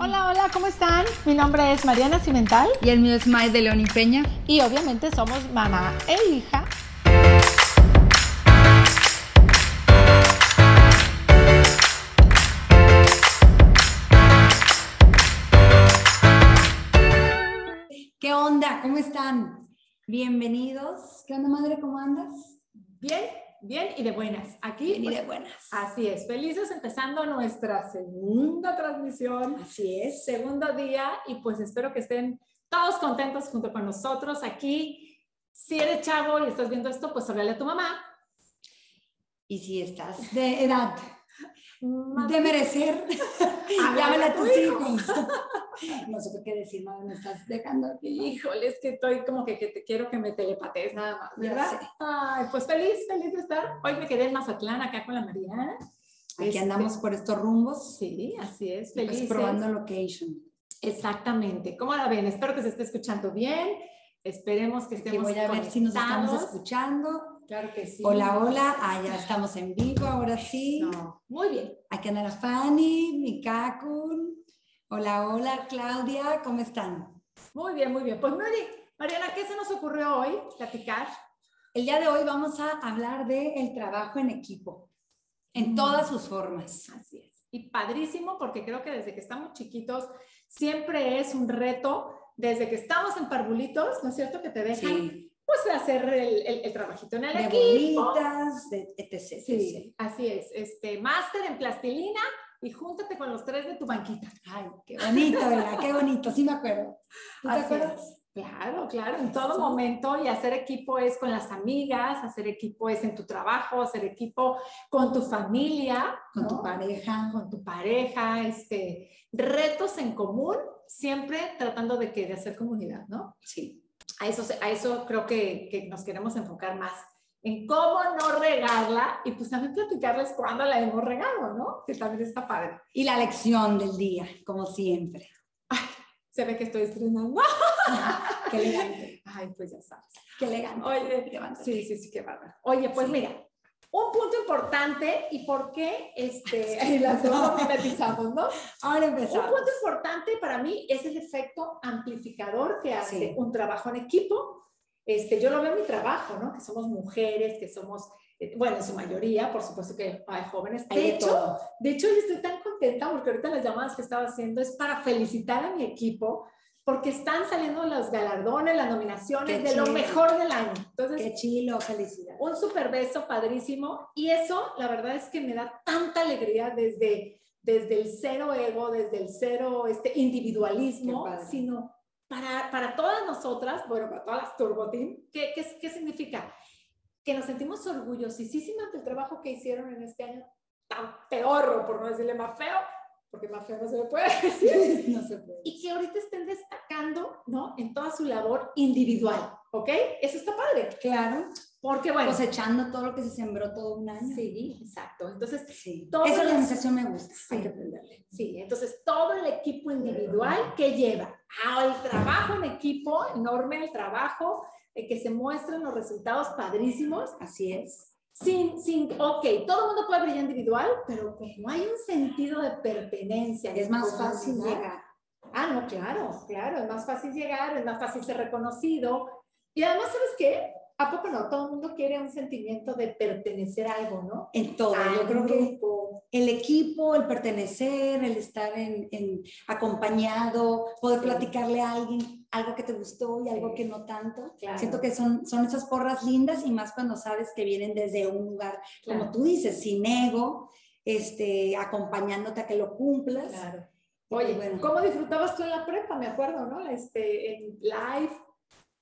Hola, hola, ¿cómo están? Mi nombre es Mariana Cimental Y el mío es Mae de León y Peña. y obviamente somos mamá e hija. ¿Qué onda? ¿Cómo están? Bienvenidos. ¿Qué onda, madre? ¿Cómo andas? Bien, bien y de buenas. Aquí, Bien y pues, de buenas. así es, felices empezando nuestra segunda transmisión, Así es. segundo día y pues espero que estén todos contentos junto con nosotros aquí. Si eres chavo y estás viendo esto, pues háblale a tu mamá. Y si estás de edad De merecer, llámale a a tu tus hijo. hijos. No sé qué decir, madre, me estás dejando aquí. Híjole, es que estoy como que, que te quiero que me telepatees nada más, ¿verdad? Ay, pues feliz, feliz de estar. Hoy me quedé en Mazatlán acá con la Mariana. Aquí Este, andamos por estos rumbos, Sí, así es, pues, feliz. probando location. Exactamente. ¿Cómo la ven? Espero que se esesté escuchando bien. Esperemos que Que estemos voy a ver si nos estamos escuchando. Claro que sí. Hola, hola. Ah, ya estamos en vivo, ahora sí. No, muy bien. Aquí anda la Fanny, mi Kakun. Hola, hola, Claudia, ¿cómo están? Muy bien, muy bien. Pues Mari, Mariana, ¿qué se nos ocurrió hoy platicar? El día de hoy vamos a hablar de el trabajo en equipo, en Mm. todas sus formas. Así es. Y padrísimo porque creo que desde que estamos chiquitos siempre es un reto, desde que estamos en parvulitos, ¿no es cierto? Que te dejan Sí, pues hacer el, el- el trabajito en el de equipo. bolitas, de etc. Sí, etc. así es. Este, máster en plastilina y júntate con los tres de tu banquita. Ay, qué bonito, ¿verdad? Qué bonito, sí me acuerdo. ¿Tú te Así acuerdas? es. Claro, claro, en todo Eso. momento y hacer equipo es con las amigas, hacer equipo es en tu trabajo, hacer equipo con tu familia, Con tu ¿no? pareja. con tu pareja, este, retos en común, siempre tratando de que de hacer comunidad, ¿no? Sí. A eso, a eso creo que, que nos queremos enfocar más, en cómo no regarla y pues también platicarles cuándo la hemos regado, ¿no? Que también está padre. Y la lección del día, como siempre. Se ve que estoy estrenando. Qué elegante, Ay, pues ya sabes. qué elegante. Oye, Levántate. sí, sí, sí, qué bárbaro. Oye, pues Sí. mira, un punto importante y por qué este, las. Ahora Un empezamos. punto importante para mí es el efecto amplificador que hace Sí. un trabajo en equipo. Este, yo lo veo en mi trabajo, ¿no? Que somos mujeres, que somos, eh, bueno, en su mayoría, por supuesto que hay jóvenes. Hay De de hecho, todo. de hecho, yo estoy tan contenta porque ahorita las llamadas que estaba haciendo es para felicitar a mi equipo porque están saliendo los galardones, las nominaciones Qué de lo mejor del año. Entonces, Qué chilo, felicidad. un super beso padrísimo y eso la verdad es que me da tanta alegría desde, desde el cero ego, desde el cero este, individualismo, sino para, para todas nosotras, bueno, para todas las Turbo Team, ¿qué, qué, qué significa? Que nos sentimos orgullosísimas del trabajo que hicieron en este año tan peor, por no decirle más feo, porque más feo no se le puede decir, No se puede. y que ahorita estén destacando, ¿no? En toda su labor individual, ¿ok? Eso está padre, Claro, porque bueno, cosechando todo lo que se sembró todo un año. Sí, exacto. Entonces, Sí. Esa organización me gusta. Sí. Hay que aprenderle. sí, entonces todo el equipo individual que lleva al trabajo en equipo, enorme el trabajo, eh, que se muestran los resultados padrísimos, Así es. Sin, sin, ok, todo el mundo puede brillar individual, pero como hay un sentido de pertenencia. Es más fácil llegar. Ah, no, claro, claro, es más fácil llegar, es más fácil ser reconocido. Y además, ¿sabes qué? ¿A poco no? Todo el mundo quiere un sentimiento de pertenecer a algo, ¿no? En todo. A Yo creo que grupo. el equipo, el pertenecer, el estar en, en acompañado, poder Sí. platicarle a alguien algo que te gustó y algo que no tanto. Claro. Siento que son, son esas porras lindas y más cuando sabes que vienen desde un lugar, como Claro. tú dices, sin ego, este, acompañándote a que lo cumplas. Claro. Oye, pues bueno. ¿cómo disfrutabas tú en la prepa? Me acuerdo, ¿no? Este, en live.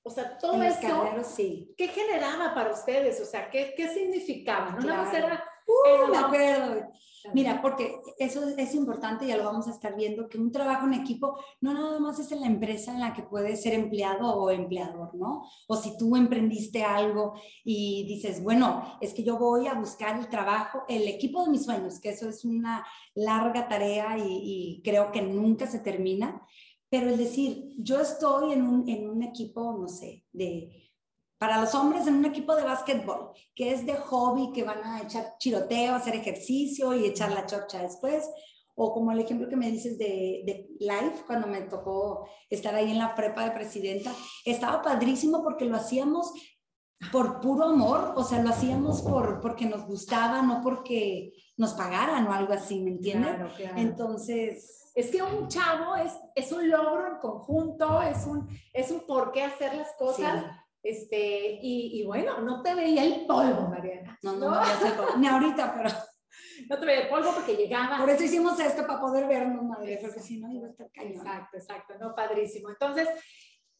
O sea, todo En eso, sí. ¿qué generaba para ustedes? O sea, ¿qué, qué significaba? No nada más Claro. era... Uh, me acuerdo. Mira, porque eso es importante, ya lo vamos a estar viendo, que un trabajo en equipo no nada más es en la empresa en la que puedes ser empleado o empleador, ¿no? O si tú emprendiste algo y dices, bueno, es que yo voy a buscar el trabajo, el equipo de mis sueños, que eso es una larga tarea y, y creo que nunca se termina, pero es decir, yo estoy en un, en un equipo, no sé, de para los hombres en un equipo de básquetbol, que es de hobby, que van a echar chiroteo, hacer ejercicio y echar la chorcha después, o como el ejemplo que me dices de, de live, cuando me tocó estar ahí en la prepa de presidenta, estaba padrísimo porque lo hacíamos por puro amor, o sea, lo hacíamos por, porque nos gustaba, no porque nos pagaran o algo así, ¿me entiendes? Claro, claro. Entonces, Es que un chavo es, es un logro en conjunto, es un, es un por qué hacer las cosas. sí. Este, y, y bueno, no te veía el polvo, Mariana. no, no, no, ni ahorita, pero No te veía el polvo porque llegaba. por eso hicimos esto, para poder vernos, madre, porque si no iba a estar cañón. Exacto, exacto, no, padrísimo. Entonces,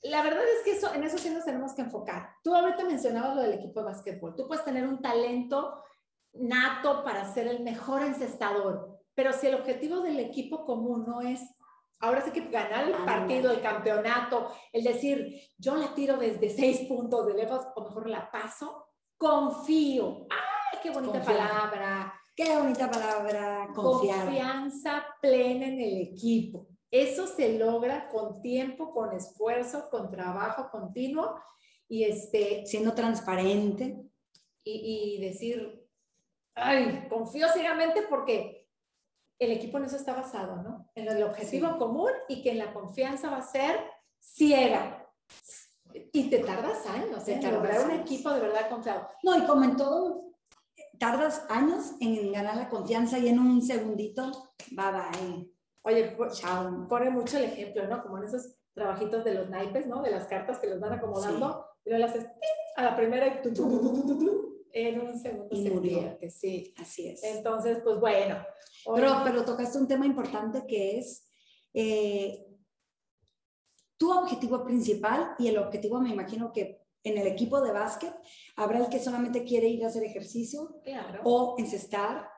la verdad es que eso, en eso sí nos tenemos que enfocar. Tú ahorita mencionabas lo del equipo de básquetbol. Tú puedes tener un talento nato para ser el mejor encestador, pero si el objetivo del equipo común no es, ahora sí que ganar el partido, el campeonato, el decir, yo la tiro desde seis puntos de lejos, o mejor la paso, confío. ¡Ay, qué bonita palabra! Qué bonita palabra, confiar. Confianza plena en el equipo. Eso se logra con tiempo, con esfuerzo, con trabajo continuo y, este, Siendo transparente. y, y decir, ay, confío ciegamente porque el equipo en eso está basado, ¿no? En el objetivo Sí. común y que en la confianza va a ser ciega. Y te tardas años en lograr un equipo de verdad confiado. No, y como en todo, tardas años en ganar la confianza y en un segundito, bye bye. Oye, pues, Chao. pone mucho el ejemplo, ¿no? Como en esos trabajitos de los naipes, ¿no? De las cartas que los van acomodando y luego las haces a la primera y tu, tu, tu, en un segundo Y murió. sí. Así es. Entonces, pues bueno. Pero, pero tocaste un tema importante que es eh, tu objetivo principal y el objetivo, me imagino que en el equipo de básquet habrá el que solamente quiere ir a hacer ejercicio claro. o encestar.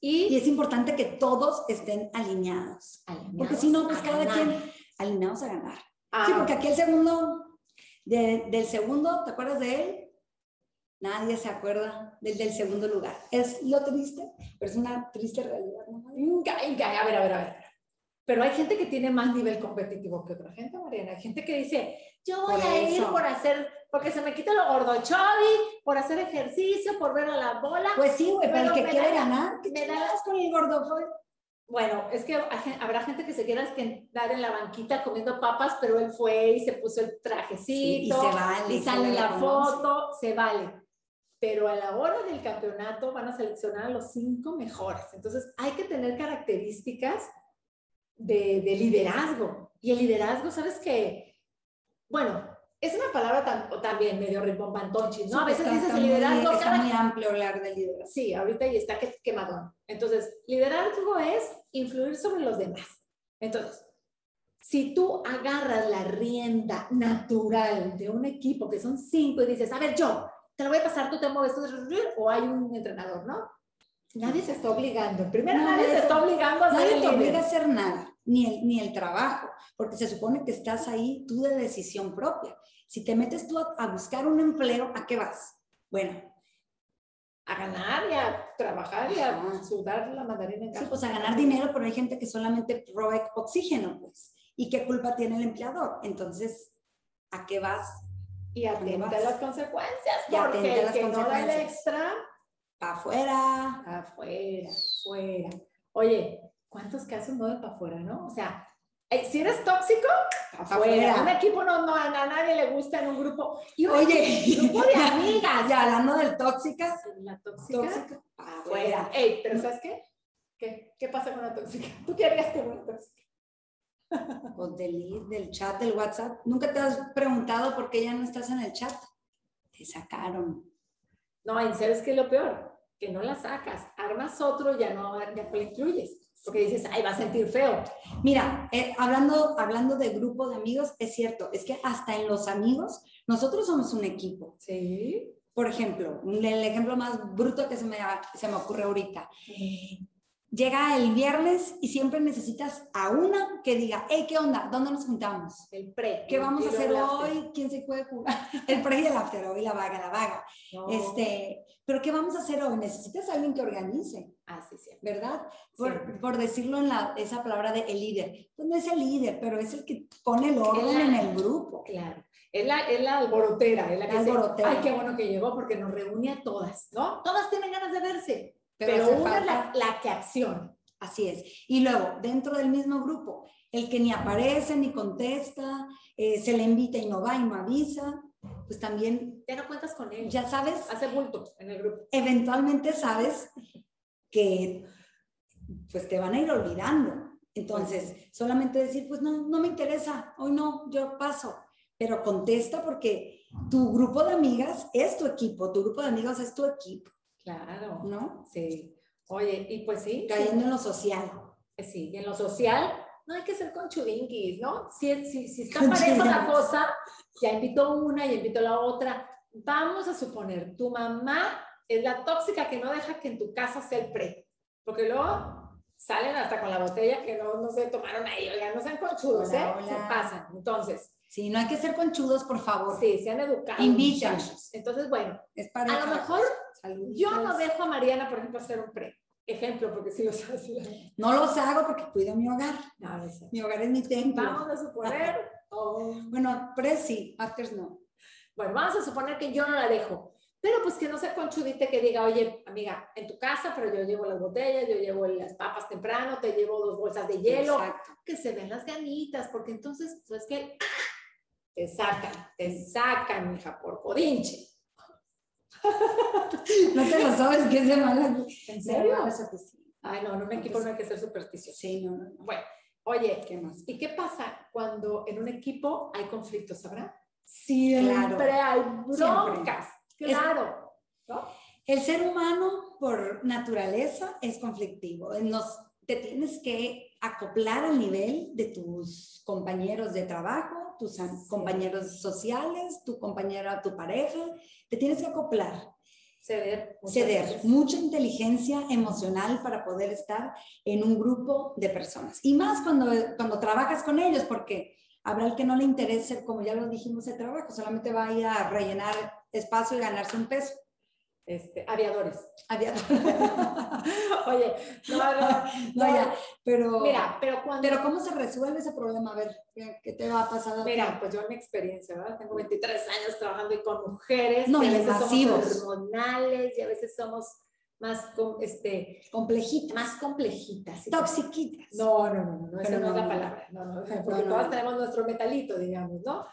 y, Y es importante que todos estén alineados. Porque si no, pues cada ganar. quien alineados a ganar. Ah, Sí, porque aquí el segundo, de- del segundo, ¿te acuerdas de él? Nadie se acuerda del del segundo lugar. Es lo triste, pero es una triste realidad. ¿no? A ver, a ver, a ver. Pero hay gente que tiene más nivel competitivo que otra gente, Mariana. Hay gente que dice, yo voy Por a ir eso. por hacer, porque se me quita lo gordo chovi, por hacer ejercicio, por ver a la bola. Pues sí, güey, pero el que quiere da- ganar, ¿qué me da- chingados con el gordofón? Bueno, es que habrá gente que se quiera quedar en la banquita comiendo papas, pero él fue y se puso el trajecito Sí, y se vale, y se sale le la foto, se vale. Pero a la hora del campeonato van a seleccionar a los cinco mejores. Entonces hay que tener características de, de liderazgo. Y el liderazgo, ¿sabes qué? Bueno, es una palabra tam- también medio rimbombantonchis, ¿no? A veces Está- dices está el muy- liderazgo, Está cada muy amplio hablar de liderazgo. Sí, ahorita y está que- quemadón. Entonces, liderazgo es influir sobre los demás. Entonces, si tú agarras la rienda natural de un equipo que son cinco y dices, a ver, yo, te lo voy a pasar, tú te mueves, tú, o hay un entrenador, ¿no? Nadie se está obligando. Primero, No, nadie te está obligando a Nadie te obliga a hacer nada, ni el, ni el trabajo, porque se supone que estás ahí tú de decisión propia. Si te metes tú a, a buscar un empleo, ¿a qué vas? Bueno, A ganar y a trabajar y a Ah. sudar la mandarina en sí, pues a ganar dinero, pero hay gente que solamente provee oxígeno, pues. ¿Y qué culpa tiene el empleador? Entonces, ¿a qué vas? Y atenta a las consecuencias, porque el las que no da el extra, ¿Para afuera? Afuera, afuera. Oye, ¿cuántos casos no de para afuera, no? O sea, eh, si eres tóxico, afuera. Un equipo no, no, a nadie le gusta en un grupo. Y un Oye, grupo de amigas. ya hablando del tóxica, La tóxica, tóxica, afuera. Ey, pero ¿sabes qué? ¿Qué, qué pasa con la tóxica? ¿Tú qué harías con una tóxica? Pues del, del chat, del WhatsApp. ¿Nunca te has preguntado por qué ya no estás en el chat? Te sacaron. No, ¿y sabes qué es lo peor? Que no la sacas. Armas otro, ya no, ya no lo incluyes. Porque dices, ay, va a sentir feo. Mira, eh, hablando, hablando de grupo de amigos, es cierto, es que hasta en los amigos, nosotros somos un equipo. Sí. Por ejemplo, el ejemplo más bruto que se me, se me ocurre ahorita. Llega el viernes y siempre necesitas a una que diga, hey, ¿qué onda? ¿Dónde nos juntamos? El pre. ¿Qué el vamos a hacer hoy? ¿Quién se puede jugar? El pre y el after, hoy la vaga, la vaga. No. Este, pero ¿qué vamos a hacer hoy? Necesitas a alguien que organice, Ah, sí, sí. ¿verdad? Por, por decirlo en la, esa palabra de el líder. Pues no es el líder, pero es el que pone el orden la- en el grupo. Claro. Es la, es la alborotera, es la que La dice, alborotera. ay, qué bueno que llegó porque nos reúne a todas, ¿no? Todas tienen ganas de verse, pero, una es la, la que acciona. Así es. Y luego, dentro del mismo grupo, el que ni aparece ni contesta, eh, se le invita y no va y no avisa, pues también... Ya no cuentas con él. Ya sabes. Hace bulto en el grupo. Eventualmente sabes que pues te van a ir olvidando. Entonces, solamente decir, pues no, no me interesa, hoy no, yo paso, pero contesta porque tu grupo de amigas es tu equipo, tu grupo de amigos es tu equipo. Claro. ¿No? Sí. Oye, y pues sí. Cayendo en lo social. Sí, y en lo social no hay que ser con chudinquis, ¿no? Si, si, si está pareja la cosa, ya invitó una, y invitó la otra. Vamos a suponer, tu mamá es la tóxica que no deja que en tu casa sea el pre, porque luego salen hasta con la botella que no, no se tomaron ahí, oigan, no sean conchudos, ¿eh? Se pasan. Entonces. Sí, no hay que ser conchudos, por favor. Sí, sean educados. Invítanos. Entonces, bueno, es para a lo mejor yo no dejo a Mariana, por ejemplo, hacer un pre. Ejemplo, porque si los hace. No los hago porque cuido mi hogar. mi hogar es mi templo. Vamos a suponer. Oh. Bueno, pre sí, afters no. Bueno, vamos a suponer que yo no la dejo. Pero pues que no sea conchudite que diga, oye, amiga, en tu casa, pero yo llevo las botellas, yo llevo las papas temprano, te llevo dos bolsas de hielo, que se ven las ganitas, porque entonces, pues que te sacan, te sacan, hija, por codinche. no te lo sabes que es de mala. ¿En serio? Ay, no, en un equipo no hay que ser supersticioso. Sí, no, no. Bueno, oye, ¿qué más? ¿Y qué pasa cuando en un equipo hay conflictos, sabrá? Siempre hay broncas. Claro. El ser humano, por naturaleza, es conflictivo. Nos, te tienes que acoplar al nivel de tus compañeros de trabajo, tus compañeros sociales, tu compañera, tu pareja. Te tienes que acoplar. Ceder. Ceder. Mucha inteligencia emocional para poder estar en un grupo de personas. Y más cuando, cuando trabajas con ellos, porque habrá el que no le interese, como ya lo dijimos, el trabajo, solamente va a ir a rellenar espacio y ganarse un peso. Este, aviadores. Aviadores. Oye, no, no, no, ya, pero, mira, pero cuando... Pero ¿cómo se resuelve ese problema? A ver, ¿qué, te va a pasar? Mira, pues yo en mi experiencia, ¿verdad? Tengo 23 años trabajando con mujeres. No, y a veces masivos. somos hormonales y a veces somos más este, complejitas. Más complejitas. Toxiquitas. No, no, no, no, esa no, es la palabra. No, no, porque todas tenemos nuestro metalito, digamos, ¿no?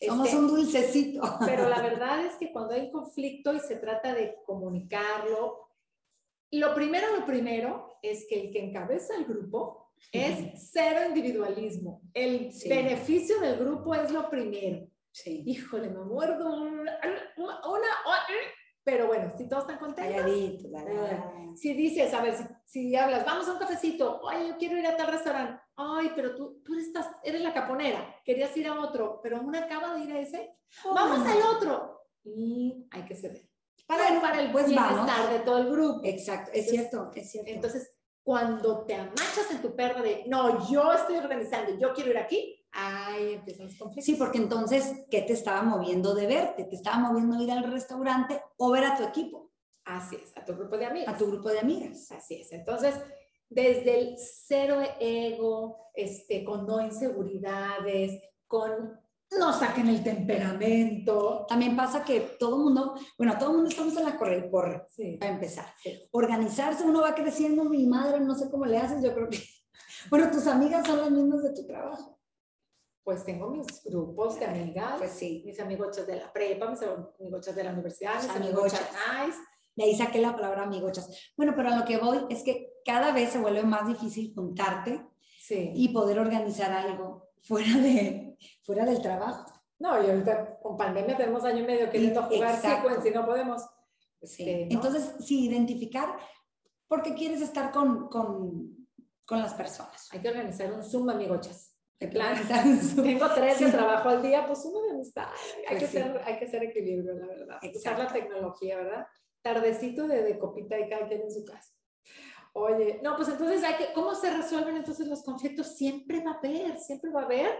Somos este, un dulcecito. Pero la verdad es que cuando hay conflicto y se trata de comunicarlo, lo primero, lo primero es que el que encabeza el grupo es cero individualismo. El beneficio del grupo es lo primero. Sí. Híjole, me muerdo una, una, pero bueno, si todos están contentos. si dices, a ver, si, si, hablas, vamos a un cafecito, ay, yo quiero ir a tal restaurante, ay, pero tú, tú eres, eres la caponera, querías ir a otro, pero una acaba de ir a ese, vamos al otro. Y hay que ceder. Para, para el pues bienestar de todo el grupo. Exacto, es cierto, es cierto. Entonces, cuando te amachas en tu perro de, no, yo estoy organizando, yo quiero ir aquí, Ay, empiezan los conflictos. Sí, porque entonces, ¿qué te estaba moviendo de verte? ¿Te estaba moviendo ir al restaurante o ver a tu equipo? Así es, a tu grupo de amigas. A tu grupo de amigas. Así es. Entonces, desde el cero ego, este, con no inseguridades, con no saquen el temperamento. También pasa que todo el mundo, bueno, todo el mundo estamos en la corre y corre, sí. para empezar. Organizarse, uno va creciendo, mi madre, no sé cómo le haces, yo creo que, bueno, tus amigas son las mismas de tu trabajo pues tengo mis grupos de amigas, pues sí. mis amigochas de la prepa, mis amigochas de la universidad, mis amigochas nice. De ahí saqué la palabra amigochas. Bueno, pero a lo que voy es que cada vez se vuelve más difícil juntarte sí. y poder organizar algo fuera, de, fuera del trabajo. No, y ahorita con pandemia tenemos año y medio queriendo jugar sequence y no podemos. Sí. Entonces, sí, identificar por qué quieres estar con, con, con las personas. Hay que organizar un Zoom, amigochas. Tengo tres de trabajo al día, pues uno de amistad. Hay, pues que ser, hay que ser equilibrio, la verdad. Usar la tecnología, ¿verdad? Tardecito de, de copita y cada quien en su casa. Oye, no, pues entonces hay que, ¿cómo se resuelven entonces los conflictos? Siempre va a haber, siempre va a haber,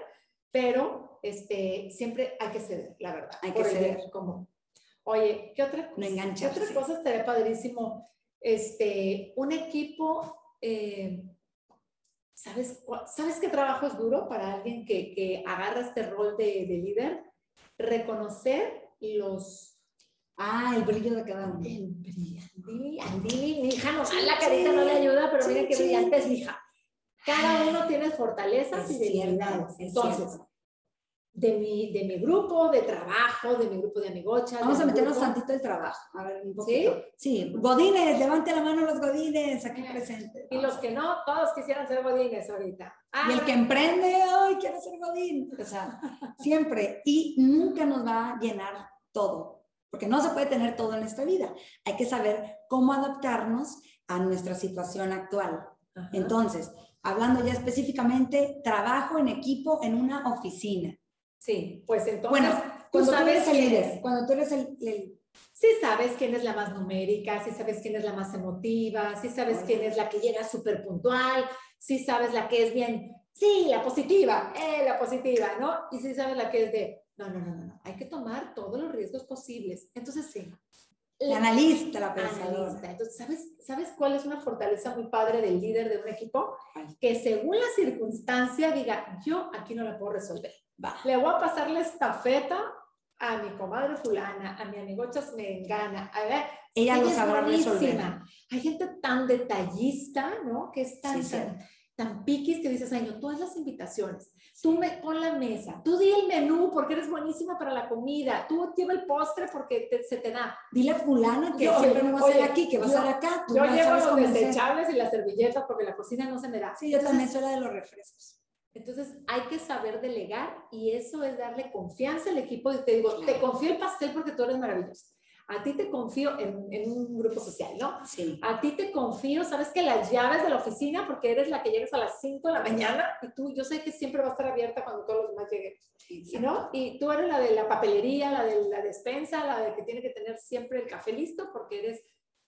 pero este, siempre hay que ceder, la verdad. Hay que ceder. Como, oye, ¿qué otra, no ¿qué otra cosa estaría padrísimo? Este, un equipo... Eh, ¿Sabes, ¿Sabes qué trabajo es duro para alguien que, que agarra este rol de, de líder? Reconocer los, Ah, el brillo de cada uno. El brillo. Andili, Andili, mi hija, no, la carita no le ayuda, pero mira qué brillante es mi hija. Cada uno tiene fortalezas y debilidades. Entonces, de mi, de mi grupo de trabajo, de mi grupo de amigochas. Vamos a meternos tantito el trabajo. A ver, un poquito. ¿Sí? Sí. Godines, levante la mano los godines aquí presentes. Y los que no, todos quisieran ser godines ahorita. y el que emprende, ay, quiero ser godín. O sea, siempre. Y nunca nos va a llenar todo, porque no se puede tener todo en esta vida. Hay que saber cómo adaptarnos a nuestra situación actual. Entonces, hablando ya específicamente, trabajo en equipo en una oficina. Sí, pues entonces. Bueno, cuando tú eres el líder, cuando tú eres el, Sí sabes quién es la más numérica, sí sabes quién es la más emotiva, sí sabes quién es la que llega súper puntual, sí sabes la que es bien, sí, la positiva, eh, la positiva, ¿no? Y sí sabes la que es de, no, no, no, no, no, hay que tomar todos los riesgos posibles. Entonces, sí. La analista, la pensadora. Analista. Entonces, ¿sabes, ¿sabes cuál es una fortaleza muy padre del líder de un equipo? Que según la circunstancia diga, yo aquí no la puedo resolver le voy a pasar la estafeta a mi comadre fulana, a mi amigo Chasmengana, a ver, ella, lo sabrá resolver. Hay gente tan detallista, ¿no? Que es tan, tan, piquis que dices, ay, no, todas las invitaciones, tú me pon la mesa, tú di el menú porque eres buenísima para la comida, tú lleva el postre porque se te da. Dile a fulana que siempre no va a ser aquí, que va a ser acá. yo llevo los desechables y las servilletas porque la cocina no se me da. Sí, yo también soy la de los refrescos. Entonces hay que saber delegar y eso es darle confianza al equipo. Y te digo, te confío el pastel porque tú eres maravilloso. A ti te confío en, en, un grupo social, ¿no? Sí. A ti te confío, sabes que las llaves de la oficina, porque eres la que llegas a las 5 de la mañana y tú, yo sé que siempre va a estar abierta cuando todos los demás lleguen, ¿no? Y tú eres la de la papelería, la de la despensa, la de que tiene que tener siempre el café listo porque eres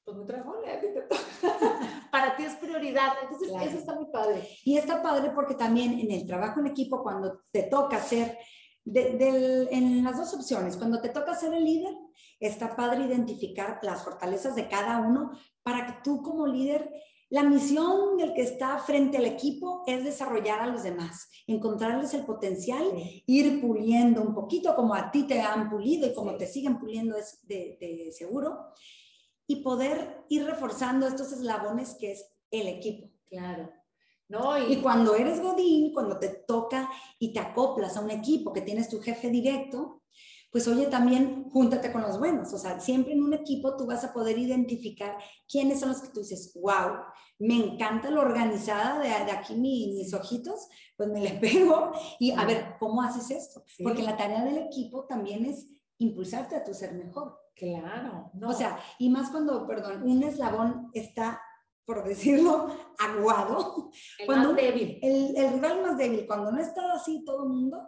pues muy trabajable, para ti es prioridad. Entonces, eso está muy padre. Y está padre porque también en el trabajo en equipo, cuando te toca ser, de, en las dos opciones, cuando te toca ser el líder, está padre identificar las fortalezas de cada uno para que tú como líder la misión del que está frente al equipo es desarrollar a los demás, encontrarles el potencial, ir puliendo un poquito como a ti te han pulido y como te siguen puliendo es de, de, seguro y poder ir reforzando estos eslabones que es el equipo. Claro. ¿No? Y, cuando eres Godín, cuando te toca y te acoplas a un equipo que tienes tu jefe directo, pues oye, también júntate con los buenos. O sea, siempre en un equipo tú vas a poder identificar quiénes son los que tú dices, wow, me encanta lo organizada de, aquí mis, ojitos, pues me le pego y a ver, ¿cómo haces esto? Porque la tarea del equipo también es impulsarte a tu ser mejor. Claro. No. O sea, y más cuando, perdón, un eslabón está, por decirlo, aguado. El cuando, más débil. El, el rival más débil, cuando no está así todo el mundo,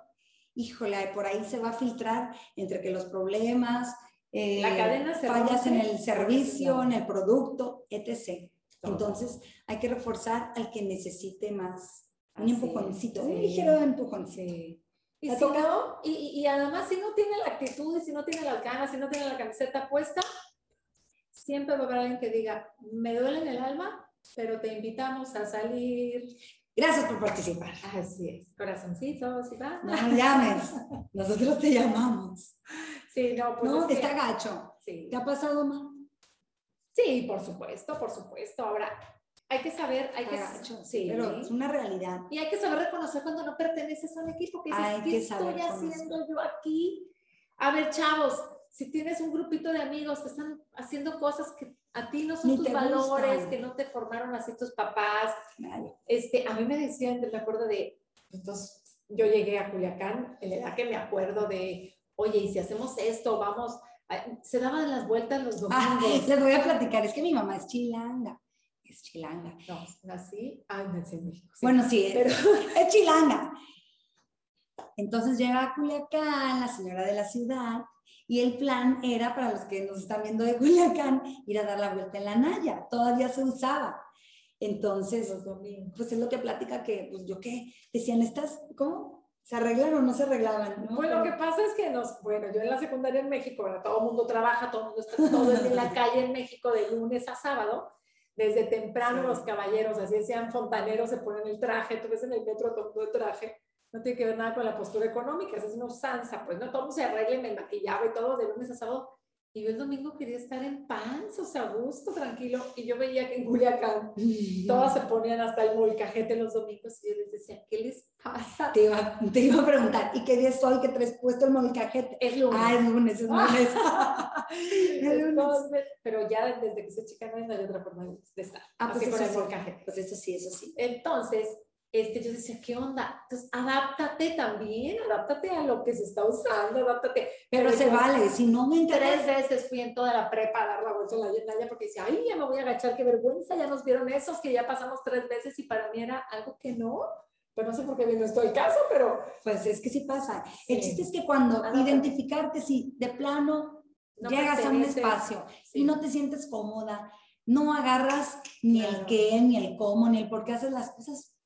híjole, por ahí se va a filtrar entre que los problemas, eh, la cadena fallas en el servicio, en el producto, etc. Entonces, hay que reforzar al que necesite más, un empujoncito, un ligero empujoncito. Y, si no, y, y, además si no tiene la actitud si no tiene las ganas, si no tiene la camiseta puesta, siempre va a haber alguien que diga, me duele en el alma, pero te invitamos a salir. Gracias por participar. Así es, corazoncitos, ¿y va? No me llames, nosotros te llamamos. Sí, no, pues. No, está gacho. Sí. ¿Te ha pasado mal? Sí, por supuesto, por supuesto. Ahora, hay que saber, hay que sí, pero es una realidad. Y hay que saber reconocer cuando no perteneces a un equipo, que dices, ¿qué estoy haciendo yo aquí? A ver, chavos, si tienes un grupito de amigos que están haciendo cosas que a ti no son tus valores, que no te formaron así tus papás. Este, a mí me decían, me acuerdo de, entonces yo llegué a Culiacán, en la edad que me acuerdo de, oye, y si hacemos esto, vamos, se daban las vueltas los ah, domingos. les voy a platicar, es que mi mamá es chilanga es chilanga. No, nací, ah, nací en México. Bueno, sí, pero es chilanga. Entonces llega a Culiacán, la señora de la ciudad, y el plan era, para los que nos están viendo de Culiacán, ir a dar la vuelta en la Naya. Todavía se usaba. Entonces, pues es lo que platica que, pues yo qué, decían, ¿estas, cómo? ¿Se arreglan o no se arreglaban? ¿no? Bueno, lo que pasa es que nos, bueno, yo en la secundaria en México, todo el mundo trabaja, todo el mundo está todo en la calle en México de lunes a sábado, desde temprano los caballeros, así sean fontaneros, se ponen el traje, tú ves en el metro todo el traje, no tiene que ver nada con la postura económica, esa es una usanza, pues no, todo se arregla me maquillaba y todo de lunes a sábado. Y yo el domingo quería estar en pants, o sea, a gusto, tranquilo. Y yo veía que en Culiacán todas se ponían hasta el molcajete los domingos. Y yo les decía, ¿qué les pasa? Te iba, te iba a preguntar, ¿y qué día es hoy que traes puesto el molcajete? Es lunes. Ah, es lunes, es lunes. Es lunes. Pero ya desde que soy chica no hay otra forma de estar. Ah, pues así con eso el sí. molcajete. Pues eso sí, eso sí. Entonces, este, yo decía, ¿qué onda? Entonces, adáptate también, adáptate a lo que se está usando, adáptate. Pero se yo vale, si no me Tres interesa. veces fui en toda la prepa a dar la vuelta en la Yendaya porque decía, ay, ya me voy a agachar, qué vergüenza, ya nos vieron esos que ya pasamos tres veces y para mí era algo que no. Pero no sé por qué vino esto al caso, pero Pues es que sí pasa. Sí. El chiste es que cuando identificarte si de plano no llegas a un espacio Sí. y no te sientes cómoda, no agarras ni el qué, ni el cómo, ni el por qué haces las cosas, pues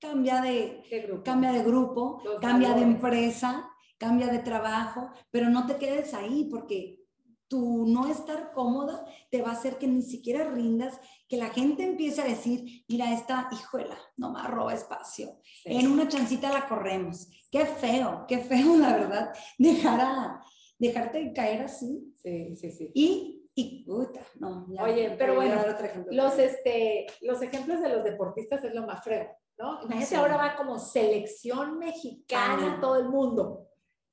cambia de, ¿Qué grupo? cambia de grupo, Los cambia de empresa, cambia de trabajo, pero no te quedes ahí porque tu no estar cómoda te va a hacer que ni siquiera rindas, que la gente empiece a decir, mira, esta hijuela, nomás roba espacio. Sí. En una chancita la corremos. Qué feo, qué feo, la verdad, dejar a, dejarte caer así. Sí, sí, sí. Y, y puta, no. ya, Oye, pero bueno, dar otro ejemplo. Los, este, los ejemplos de los deportistas es lo más frego, ¿no? Imagínate, Sí. ahora va como selección mexicana Ah. todo el mundo.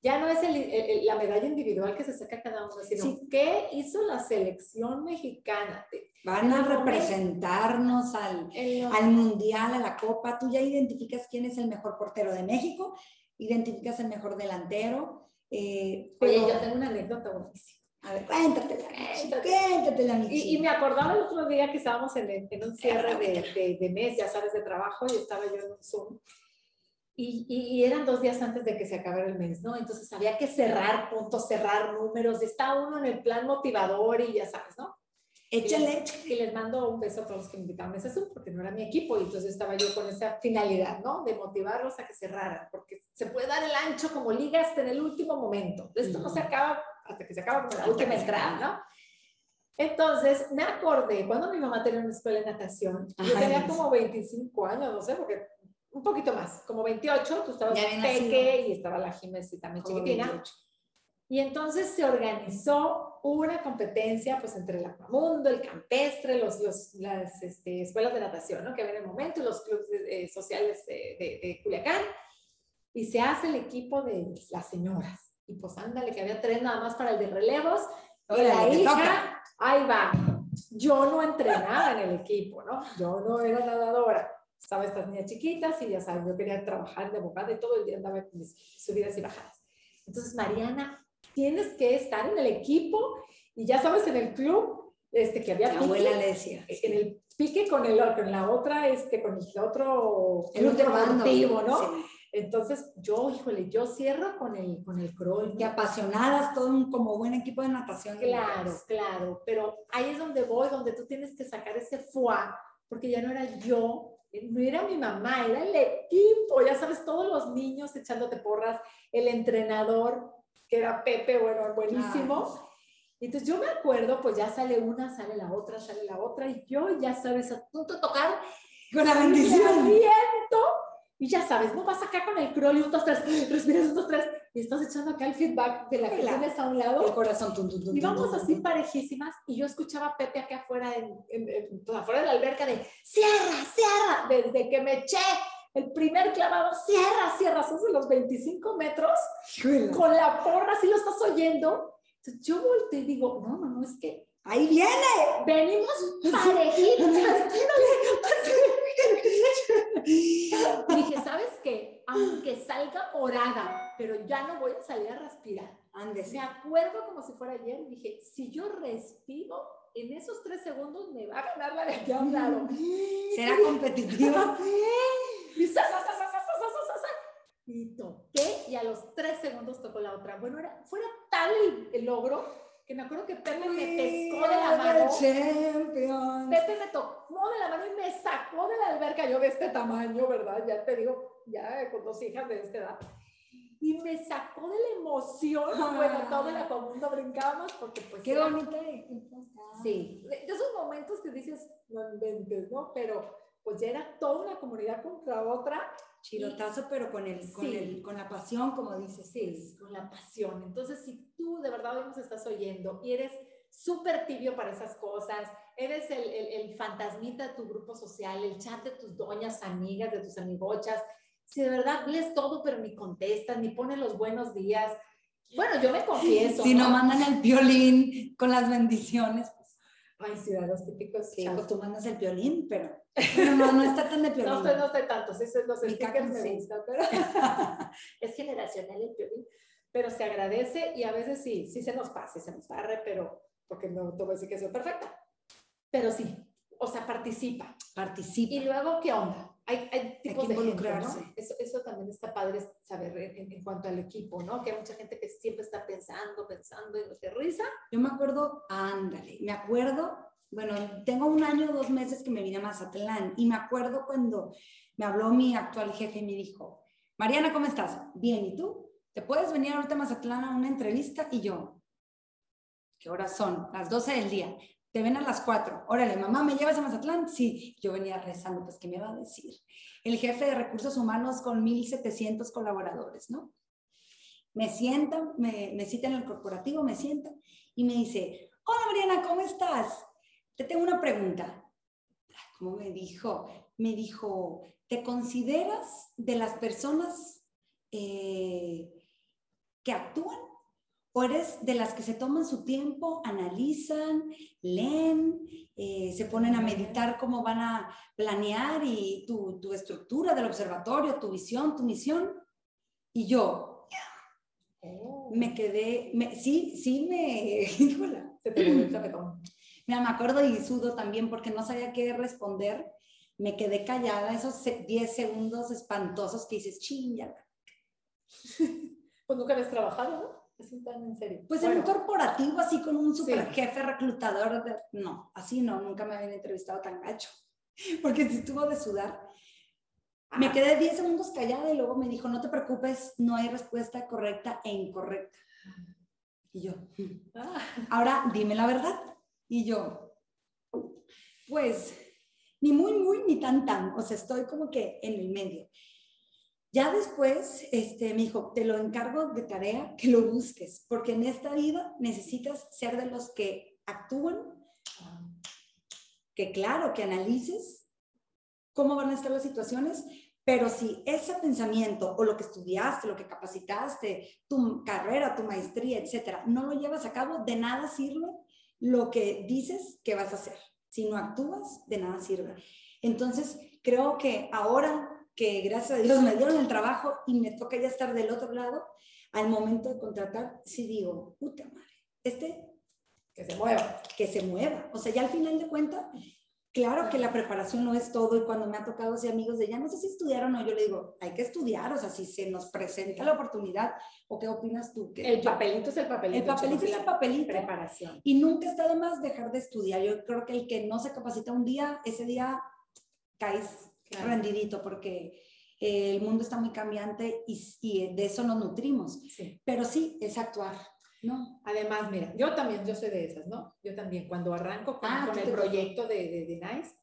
Ya no es el- el- el- la medalla individual que se saca cada uno, sino Sí. qué hizo la selección mexicana. Van a representarnos al, mundial, a la copa. Tú ya identificas quién es el mejor portero de México, identificas el mejor delantero. eh, Oye, pero, yo tengo una anécdota buenísima. A ver, cuéntatela, Cuéntate. cuéntatela, mi Y, y me acordaba el otro día que estábamos en, el- en un cierre de, de, de mes, ya sabes, de trabajo, y estaba yo en un Zoom. Y, y, eran dos días antes de que se acabara el mes, ¿no? Entonces había que cerrar puntos, cerrar números, y está uno en el plan motivador y ya sabes, ¿no? Échale. Y les mando un beso a todos los que me invitaron a ese Zoom, porque no era mi equipo, y entonces estaba yo con esa finalidad, ¿no? De motivarlos a que cerraran, porque se puede dar el ancho como liga hasta en el último momento. Esto no se acaba hasta que se acaba con la última entrada. ¿no? Entonces, me acordé, cuando mi mamá tenía una escuela de natación, yo Ay, tenía como 25 años, no sé, porque un poquito más, como 28, tú estabas peque nacido. y estaba la Jiménez también Como chiquitina. 28. Y entonces se organizó una competencia pues entre el Aquamundo, el Campestre, los, los, las este, escuelas de natación ¿no? que había en el momento, los clubes eh, sociales de, de, de Culiacán, y se hace el equipo de las señoras. Y pues ándale, que había tres nada más para el de relevos, y la hija, toca. ahí va. Yo no entrenaba en el equipo, ¿no? Yo no era nadadora. Estaba estas niñas chiquitas y ya sabes, yo quería trabajar de abogada y todo el día andaba con mis subidas y bajadas. Entonces, Mariana, tienes que estar en el equipo y ya sabes, en el club, este, que había Mi pique, abuela le decía. en el pique con, el, con la otra, este, con el otro El otro bando. ¿no? Sí. Entonces, yo, híjole, yo cierro con el, con el crawl. Que apasionadas, todo un, como buen equipo de natación. Claro, claro, pero ahí es donde voy, donde tú tienes que sacar ese fuá, porque ya no era yo, no era mi mamá, era el equipo, ya sabes, todos los niños echándote porras, el entrenador, que era Pepe, bueno, buenísimo. Y Entonces yo me acuerdo, pues ya sale una, sale la otra, sale la otra, y yo ya sabes, a punto de tocar Con la y bendición. Y ya sabes, no vas acá con el crawl y un, dos, tres, respiras un, dos, tres, y estás echando acá el feedback de la que Claro. tienes a un lado. El corazón. tum, tum, tum, Y vamos así parejísimas y yo escuchaba a Pepe acá afuera, en, en- en- pues, afuera de la alberca de cierra, cierra, desde que me eché el primer clavado, cierra, cierra, son de los 25 metros, con la porra, si lo estás oyendo. Entonces yo volteé y digo, no, no, no, es que Ahí viene. venimos parejitas. Dije, ¿sabes qué? Aunque salga orada, pero ya no voy a salir a respirar. Andes. Me acuerdo como si fuera ayer, dije, si yo respiro, en esos tres segundos me va a ganar la de aquí a un mm. lado. Será competitiva. y toqué y a los tres segundos tocó la otra. Bueno, era, fuera tal el, el logro que me acuerdo que Pepe me pescó de la mano. Pepe me tomó de la mano y me sacó de la alberca, yo de este tamaño, ¿verdad? Ya te digo, ya con dos hijas de esta edad. Y me sacó de la emoción, Ah. bueno, todo el mundo brincábamos porque pues... Qué bonita. Sí, de esos momentos que dices, no inventes, ¿no? Pero pues ya era toda una comunidad contra otra. Chirotazo, pero con, el, con, el, con la pasión, como dices. Sí, con la pasión. Entonces, si tú de verdad hoy nos estás oyendo y eres súper tibio para esas cosas, eres el, el, el, fantasmita de tu grupo social, el chat de tus doñas amigas, de tus amigochas, si de verdad lees todo pero ni contestas, ni pones los buenos días, bueno, yo me confieso. Si no, mandan el violín con las bendiciones, Ay, sí, los típicos. Sí, pues tú mandas el violín, pero, no, no está tan de violín. No estoy, no estoy tanto, sí, los stickers me gusta, pero es generacional el violín. Pero se agradece y a veces sí, sí se nos pasa, se nos barre, pero porque no te voy a decir que soy perfecta. Pero sí, o sea, participa. Participa. Y luego, ¿qué onda? Hay, hay tipos de involucrarse. Gente, ¿no? eso, eso, también está padre saber en, en, cuanto al equipo, ¿no? Que hay mucha gente que siempre está pensando, pensando y no te risa. Yo me acuerdo, ándale, me acuerdo, bueno, tengo un año, dos meses que me vine a Mazatlán y me acuerdo cuando me habló mi actual jefe y me dijo, Mariana, ¿cómo estás? Bien, ¿y tú? ¿Te puedes venir ahorita a Mazatlán a una entrevista? Y yo, ¿qué horas son? Las 12 del día te ven a las 4. Órale, mamá, ¿me llevas a Mazatlán? Sí, yo venía rezando, pues, ¿qué me va a decir? El jefe de recursos humanos con 1.700 colaboradores, ¿no? Me sienta, me, me cita en el corporativo, me sienta y me dice, hola Mariana, ¿cómo estás? Te tengo una pregunta. ¿Cómo me dijo? Me dijo, ¿te consideras de las personas eh, que actúan ¿O eres de las que se toman su tiempo, analizan, leen, eh, se ponen a meditar cómo van a planear y tu, tu, estructura del observatorio, tu visión, tu misión? Y yo me quedé, me, sí, sí me... se te Mira, me acuerdo y sudo también porque no sabía qué responder. Me quedé callada esos 10 segundos espantosos que dices, ching, ya. pues nunca habías trabajado, ¿no? Así tan en serio. Pues bueno. en un corporativo, así con un super jefe reclutador, de, no, así no, nunca me habían entrevistado tan gacho. Porque si estuvo de sudar. Ah. Me quedé 10 segundos callada y luego me dijo, no te preocupes, no hay respuesta correcta e incorrecta. Y yo, ah. ahora dime la verdad. Y yo, pues, ni muy, muy, ni tan, tan. O sea, estoy como que en el medio. Ya después este, me dijo, te lo encargo de tarea que lo busques, porque en esta vida necesitas ser de los que actúan, que claro, que analices cómo van a estar las situaciones, pero si ese pensamiento o lo que estudiaste, lo que capacitaste, tu carrera, tu maestría, etcétera, no lo llevas a cabo, de nada sirve lo que dices que vas a hacer. Si no actúas, de nada sirve. Entonces, creo que ahora que gracias a Dios me dieron el trabajo y me toca ya estar del otro lado, al momento de contratar, sí digo, puta madre, este... Que se mueva. Que se mueva. O sea, ya al final de cuentas, claro que la preparación no es todo y cuando me ha tocado ser amigos de ya no sé si estudiar o no, yo le digo, hay que estudiar, o sea, si se nos presenta la oportunidad, ¿o qué opinas tú? El papelito es el papelito. El papelito es el papelito. Preparación. Y nunca está de más dejar de estudiar. Yo creo que el que no se capacita un día, ese día caes claro. rendidito porque el mundo está muy cambiante y, y de eso nos nutrimos. Sí. Pero sí, es actuar, ¿no? Además, mira, yo también, yo soy de esas, ¿no? Yo también, cuando arranco con, Ah, con el proyecto de, de, de NICE,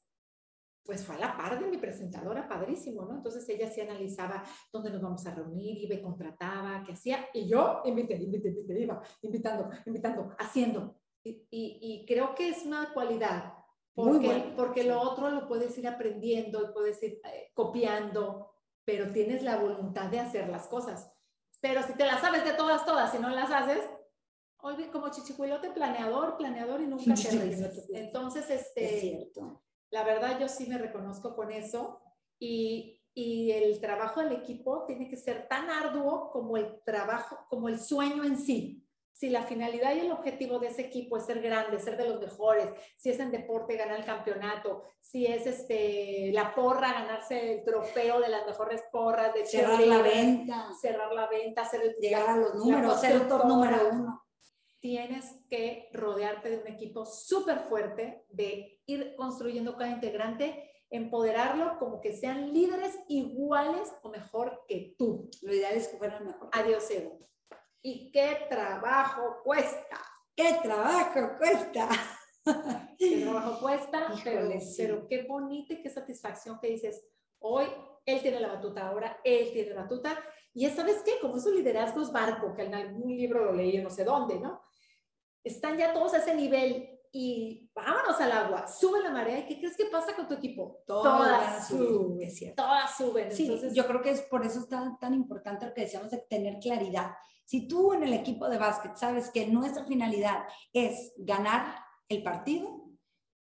pues fue a la par de mi presentadora, padrísimo, ¿no? Entonces ella sí analizaba dónde nos vamos a reunir, iba y contrataba, qué hacía, y yo invité, invité, invité, iba invitando, invitando, haciendo. Y, y, y creo que es una cualidad, Muy porque, porque lo otro lo puedes ir aprendiendo y puedes ir eh, copiando, pero tienes la voluntad de hacer las cosas. Pero si te las sabes de todas, todas, y no las haces, olvi- como chichicuilote planeador, planeador y nunca te sí. Entonces, Es este, cierto. la verdad yo sí me reconozco con eso y, y el trabajo del equipo tiene que ser tan arduo como el trabajo, como el sueño en sí. Si la finalidad y el objetivo de ese equipo es ser grande, ser de los mejores, si es en deporte ganar el campeonato, si es este la porra ganarse el trofeo de las mejores porras de Cerrar la venta, cerrar la venta, el, llegar a los números, ser el top número uno. tienes que rodearte de un equipo súper fuerte, de ir construyendo cada integrante, empoderarlo como que sean líderes iguales o mejor que tú. Lo ideal es que fueran mejor. Adiós, ego. ¿Y qué trabajo cuesta? ¡Qué trabajo cuesta! el trabajo cuesta, pero, pero qué bonita y qué satisfacción que dices, hoy él tiene la batuta, ahora él tiene la batuta. Y es, ¿sabes qué? Como esos liderazgos barco, que en algún libro lo leí, no sé dónde, ¿no? Están ya todos a ese nivel y vámonos al agua, sube la marea. ¿Y qué crees que pasa con tu equipo? Todas, suben. Es. Todas suben. Sí, Entonces, yo creo que es por eso tan, tan importante lo que decíamos de tener claridad. Si tú en el equipo de básquet sabes que nuestra finalidad es ganar el partido,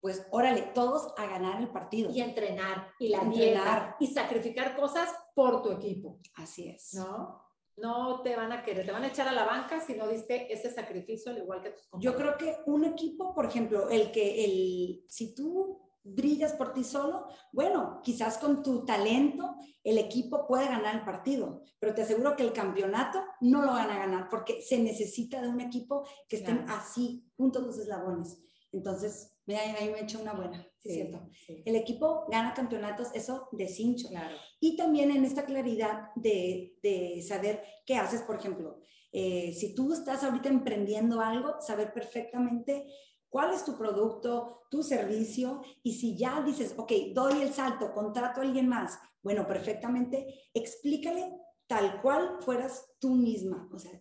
pues órale, todos a ganar el partido. Y entrenar, y la entrenar. y sacrificar cosas por tu equipo. Así es. ¿No? No te van a querer, te van a echar a la banca si no diste ese sacrificio al igual que tus compañeros. Yo creo que un equipo, por ejemplo, el que, el, si tú brillas por ti solo, bueno, quizás con tu talento el equipo puede ganar el partido, pero te aseguro que el campeonato no lo van a ganar porque se necesita de un equipo que estén así, juntos los eslabones. Entonces, Mira, ahí me he hecho una buena, sí, cierto. El equipo gana campeonatos, eso de cincho. Claro. Y también en esta claridad de, de saber qué haces, por ejemplo, eh, si tú estás ahorita emprendiendo algo, saber perfectamente cuál es tu producto, tu servicio, y si ya dices, ok, doy el salto, contrato a alguien más, bueno, perfectamente, explícale tal cual fueras tú misma. O sea,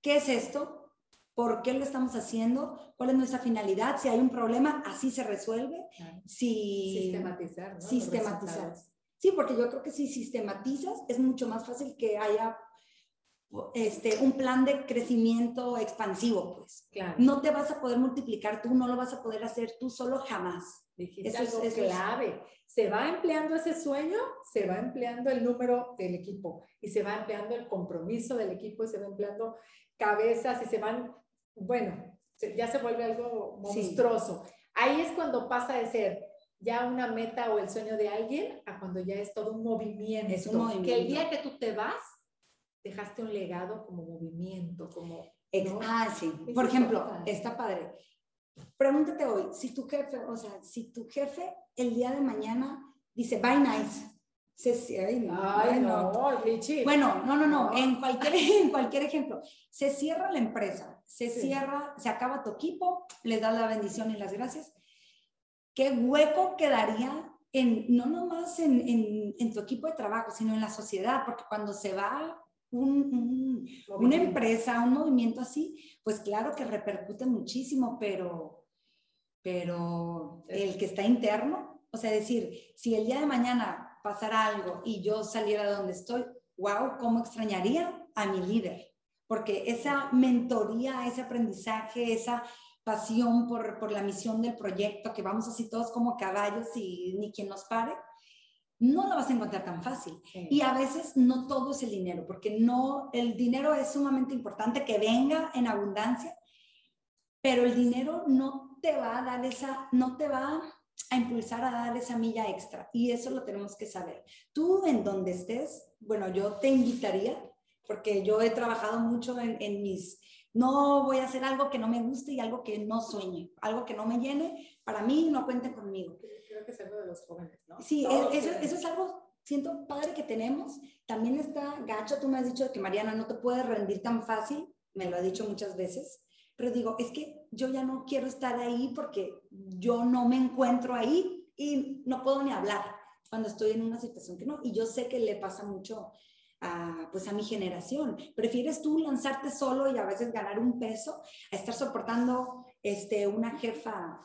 ¿qué es esto? por qué lo estamos haciendo, cuál es nuestra finalidad, si hay un problema, así se resuelve. Si, sistematizar. ¿no? Sistematizar. Sí, porque yo creo que si sistematizas es mucho más fácil que haya este, un plan de crecimiento expansivo, pues. Claro. No te vas a poder multiplicar tú, no lo vas a poder hacer tú solo jamás. eso es, clave. Se va empleando ese sueño, se va empleando el número del equipo y se va empleando el compromiso del equipo y se va empleando cabezas y se van bueno, ya se vuelve algo monstruoso. Ahí es cuando pasa de ser ya una meta o el sueño de alguien a cuando ya es todo un movimiento. Es un movimiento. Que el día que tú te vas, dejaste un legado como movimiento, como... Ah, sí. Por ejemplo, está padre. Pregúntate hoy, si tu jefe, o sea, si tu jefe el día de mañana dice, bye nice, se, ay, no, Bueno, no, no, no, En, cualquier, en cualquier ejemplo. Se cierra la empresa, se cierra, se acaba tu equipo, le das la bendición y las gracias. ¿Qué hueco quedaría en, no nomás en, en, en tu equipo de trabajo, sino en la sociedad? Porque cuando se va un, una empresa, un movimiento así, pues claro que repercute muchísimo, pero, pero el que está interno, o sea, decir, si el día de mañana pasara algo y yo saliera de donde estoy, wow, ¿cómo extrañaría a mi líder? Porque esa mentoría, ese aprendizaje, esa pasión por, por la misión del proyecto, que vamos así todos como caballos y ni quien nos pare, no lo vas a encontrar tan fácil. Y a veces no todo es el dinero, porque no, el dinero es sumamente importante que venga en abundancia, pero el dinero no te va a dar esa, no te va a impulsar a dar esa milla extra y eso lo tenemos que saber. Tú en donde estés, bueno, yo te invitaría, porque yo he trabajado mucho en, en mis, no voy a hacer algo que no me guste y algo que no sueñe, algo que no me llene, para mí no cuente conmigo. Creo que es algo de los jóvenes, ¿no? Sí, eso, eso es algo, siento padre que tenemos. También está gacho, tú me has dicho que Mariana no te puede rendir tan fácil, me lo ha dicho muchas veces pero digo, es que yo ya no quiero estar ahí porque yo no me encuentro ahí y no puedo ni hablar cuando estoy en una situación que no. Y yo sé que le pasa mucho a, pues a mi generación. ¿Prefieres tú lanzarte solo y a veces ganar un peso a estar soportando este, una jefa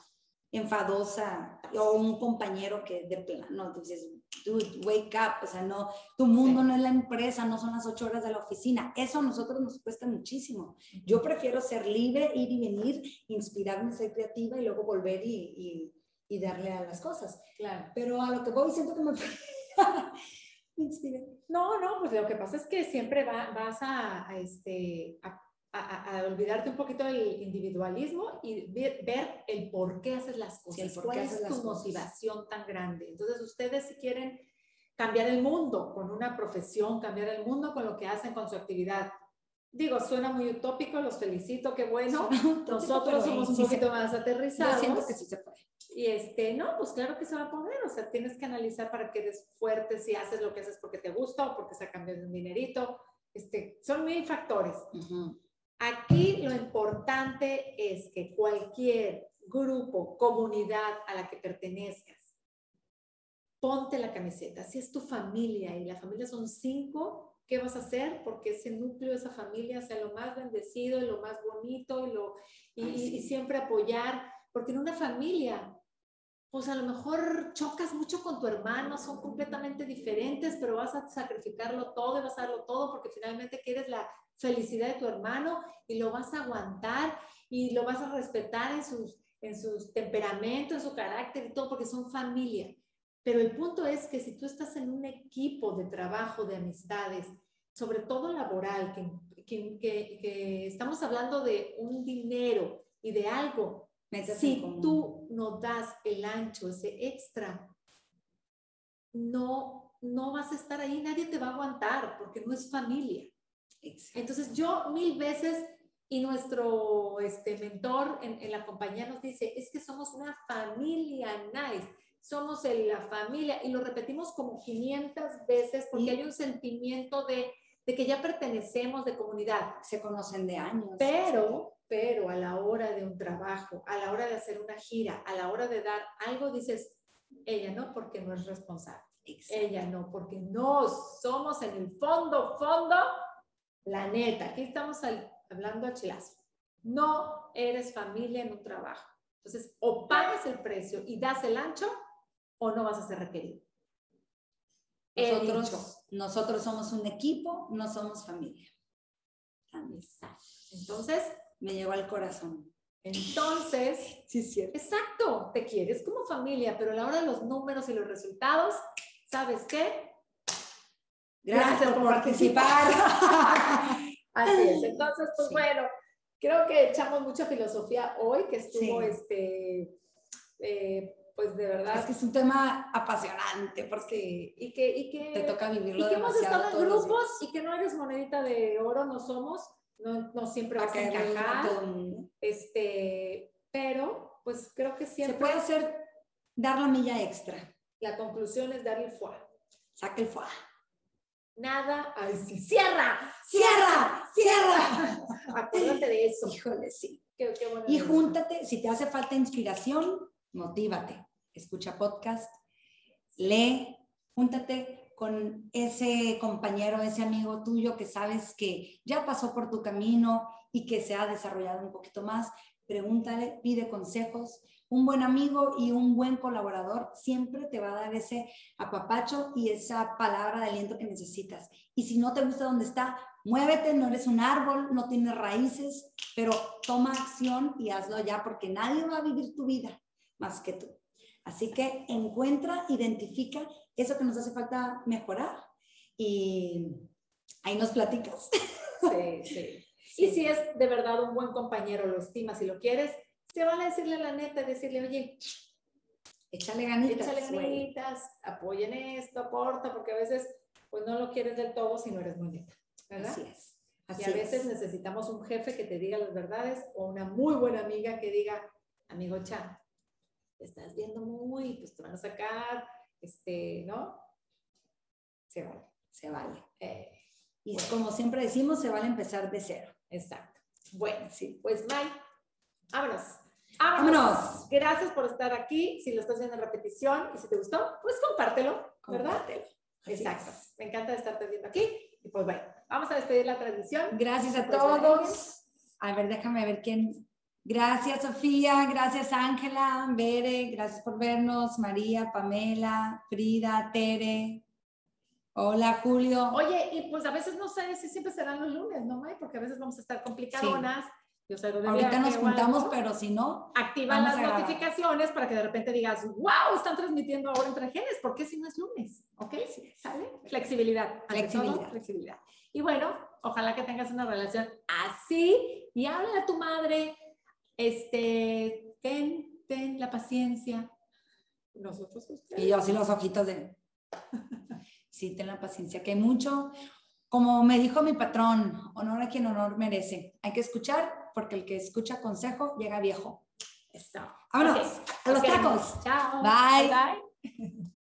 enfadosa o un compañero que de plano dices, dude, wake up, o sea, no, tu mundo no es la empresa, no son las ocho horas de la oficina, eso a nosotros nos cuesta muchísimo. Yo prefiero ser libre, ir y venir, inspirarme, ser creativa y luego volver y, y, darle a las cosas. Claro. Pero a lo que voy siento que me... no, no, pues lo que pasa es que siempre vas a, a este, a a, olvidarte un poquito del individualismo y ver, el por qué haces las cosas, cuál es tu motivación tan grande. Entonces, ustedes si quieren cambiar el mundo con una profesión, cambiar el mundo con lo que hacen con su actividad. Digo, suena muy utópico, los felicito, qué bueno. Nosotros somos un poquito más aterrizados. Yo que sí se puede. Y este, no, pues claro que se va a poder. O sea, tienes que analizar para que eres fuerte, si haces lo que haces porque te gusta o porque está cambiando un dinerito. Este, son mil factores. Aquí lo importante es que cualquier grupo, comunidad a la que pertenezcas, ponte la camiseta. Si es tu familia y la familia son cinco, ¿qué vas a hacer? Porque ese núcleo, esa familia sea lo más bendecido y lo más bonito y, lo, y, siempre apoyar. Porque en una familia pues a lo mejor chocas mucho con tu hermano, son completamente diferentes, pero vas a sacrificarlo todo y vas a darlo todo porque finalmente quieres la felicidad de tu hermano y lo vas a aguantar y lo vas a respetar en sus, en sus temperamentos, en su carácter y todo porque son familia. Pero el punto es que si tú estás en un equipo de trabajo, de amistades, sobre todo laboral, que, que, que, estamos hablando de un dinero y de algo, si tú no das el ancho, ese extra, no, no vas a estar ahí, nadie te va a aguantar porque no es familia. Entonces yo mil veces y nuestro este, mentor en, en, la compañía nos dice, es que somos una familia nice, somos la familia y lo repetimos como 500 veces porque hay un sentimiento de, de, que ya pertenecemos, de comunidad. Se conocen de años. Pero, pero a la hora de un trabajo, a la hora de hacer una gira, a la hora de dar algo, dices, ella no, porque no es responsable. Ella no, porque no somos en el fondo, fondo la neta, aquí estamos hablando a chilazo. No eres familia en un trabajo. Entonces, o pagas el precio y das el ancho o no vas a ser requerido. Nosotros, nosotros somos un equipo, no somos familia. Entonces, me llegó al corazón. Entonces, sí, cierto. Exacto, te quieres como familia, pero a la hora de los números y los resultados, ¿sabes qué? Gracias, por, participar. Así es. Entonces, pues bueno, creo que echamos mucha filosofía hoy, que estuvo este, eh, pues de verdad. Es que es un tema apasionante, porque y que, y que te toca vivirlo y que hemos estado en grupos y que no eres monedita de oro, no somos, no, no siempre vas a encajar. Este, pero, pues creo que siempre. Se puede hacer, dar la milla extra. La conclusión es dar el foie. Saca el foie nada, ay, sí, cierra, cierra, cierra. Acuérdate de eso. Híjole, sí. Qué, y júntate, si te hace falta inspiración, motívate. Escucha podcast, lee, júntate con ese compañero, ese amigo tuyo que sabes que ya pasó por tu camino y que se ha desarrollado un poquito más. Pregúntale, pide consejos un buen amigo y un buen colaborador siempre te va a dar ese apapacho y esa palabra de aliento que necesitas. Y si no te gusta donde está, muévete, no eres un árbol, no tienes raíces, pero toma acción y hazlo ya porque nadie va a vivir tu vida más que tú. Así que encuentra, identifica eso que nos hace falta mejorar y ahí nos platicas. Sí, sí. Y si es de verdad un buen compañero, lo estimas y lo quieres, se vale decirle la neta, decirle, oye, échale ganitas. Échale ganitas, apoyen esto, aporta, porque a veces pues no lo quieres del todo si no eres muy neta, ¿verdad? Así es. y a veces necesitamos un jefe que te diga las verdades o una muy buena amiga que diga, amigo Chan, te estás viendo muy, pues te van a sacar, este, ¿no? Se vale, se vale. Eh, y como siempre decimos, se vale empezar de cero. Exacto. Bueno, sí, pues Mike, vámonos. Vámonos. Gracias por estar aquí. Si lo estás viendo en repetición y si te gustó, pues compártelo, ¿verdad? Exacto. Me encanta estarte viendo aquí. Y pues bueno, vamos a despedir la transmisión. Gracias a pues todos. A ver, déjame ver quién. Gracias, Sofía. Gracias, Ángela, Bere. Gracias por vernos. María, Pamela, Frida, Tere. Hola, Julio. Oye, y pues a veces no sé si siempre serán los lunes, ¿no, May? Porque a veces vamos a estar complicadonas. Ahorita nos juntamos, pero si no, activa las notificaciones para que de repente digas, wow, están transmitiendo ahora entre genes, ¿por qué si no es lunes? ¿Ok? ¿Sale? Flexibilidad. Flexibilidad. flexibilidad. Y bueno, ojalá que tengas una relación así y habla a tu madre, este, ten, ten la paciencia. Nosotros ustedes. Y yo así los ojitos de... sí, ten la paciencia, que hay mucho, como me dijo mi patrón, honor a quien honor merece. Hay que escuchar porque el que escucha consejo llega viejo. Eso. Vámonos a los tacos. Chao. Bye. bye.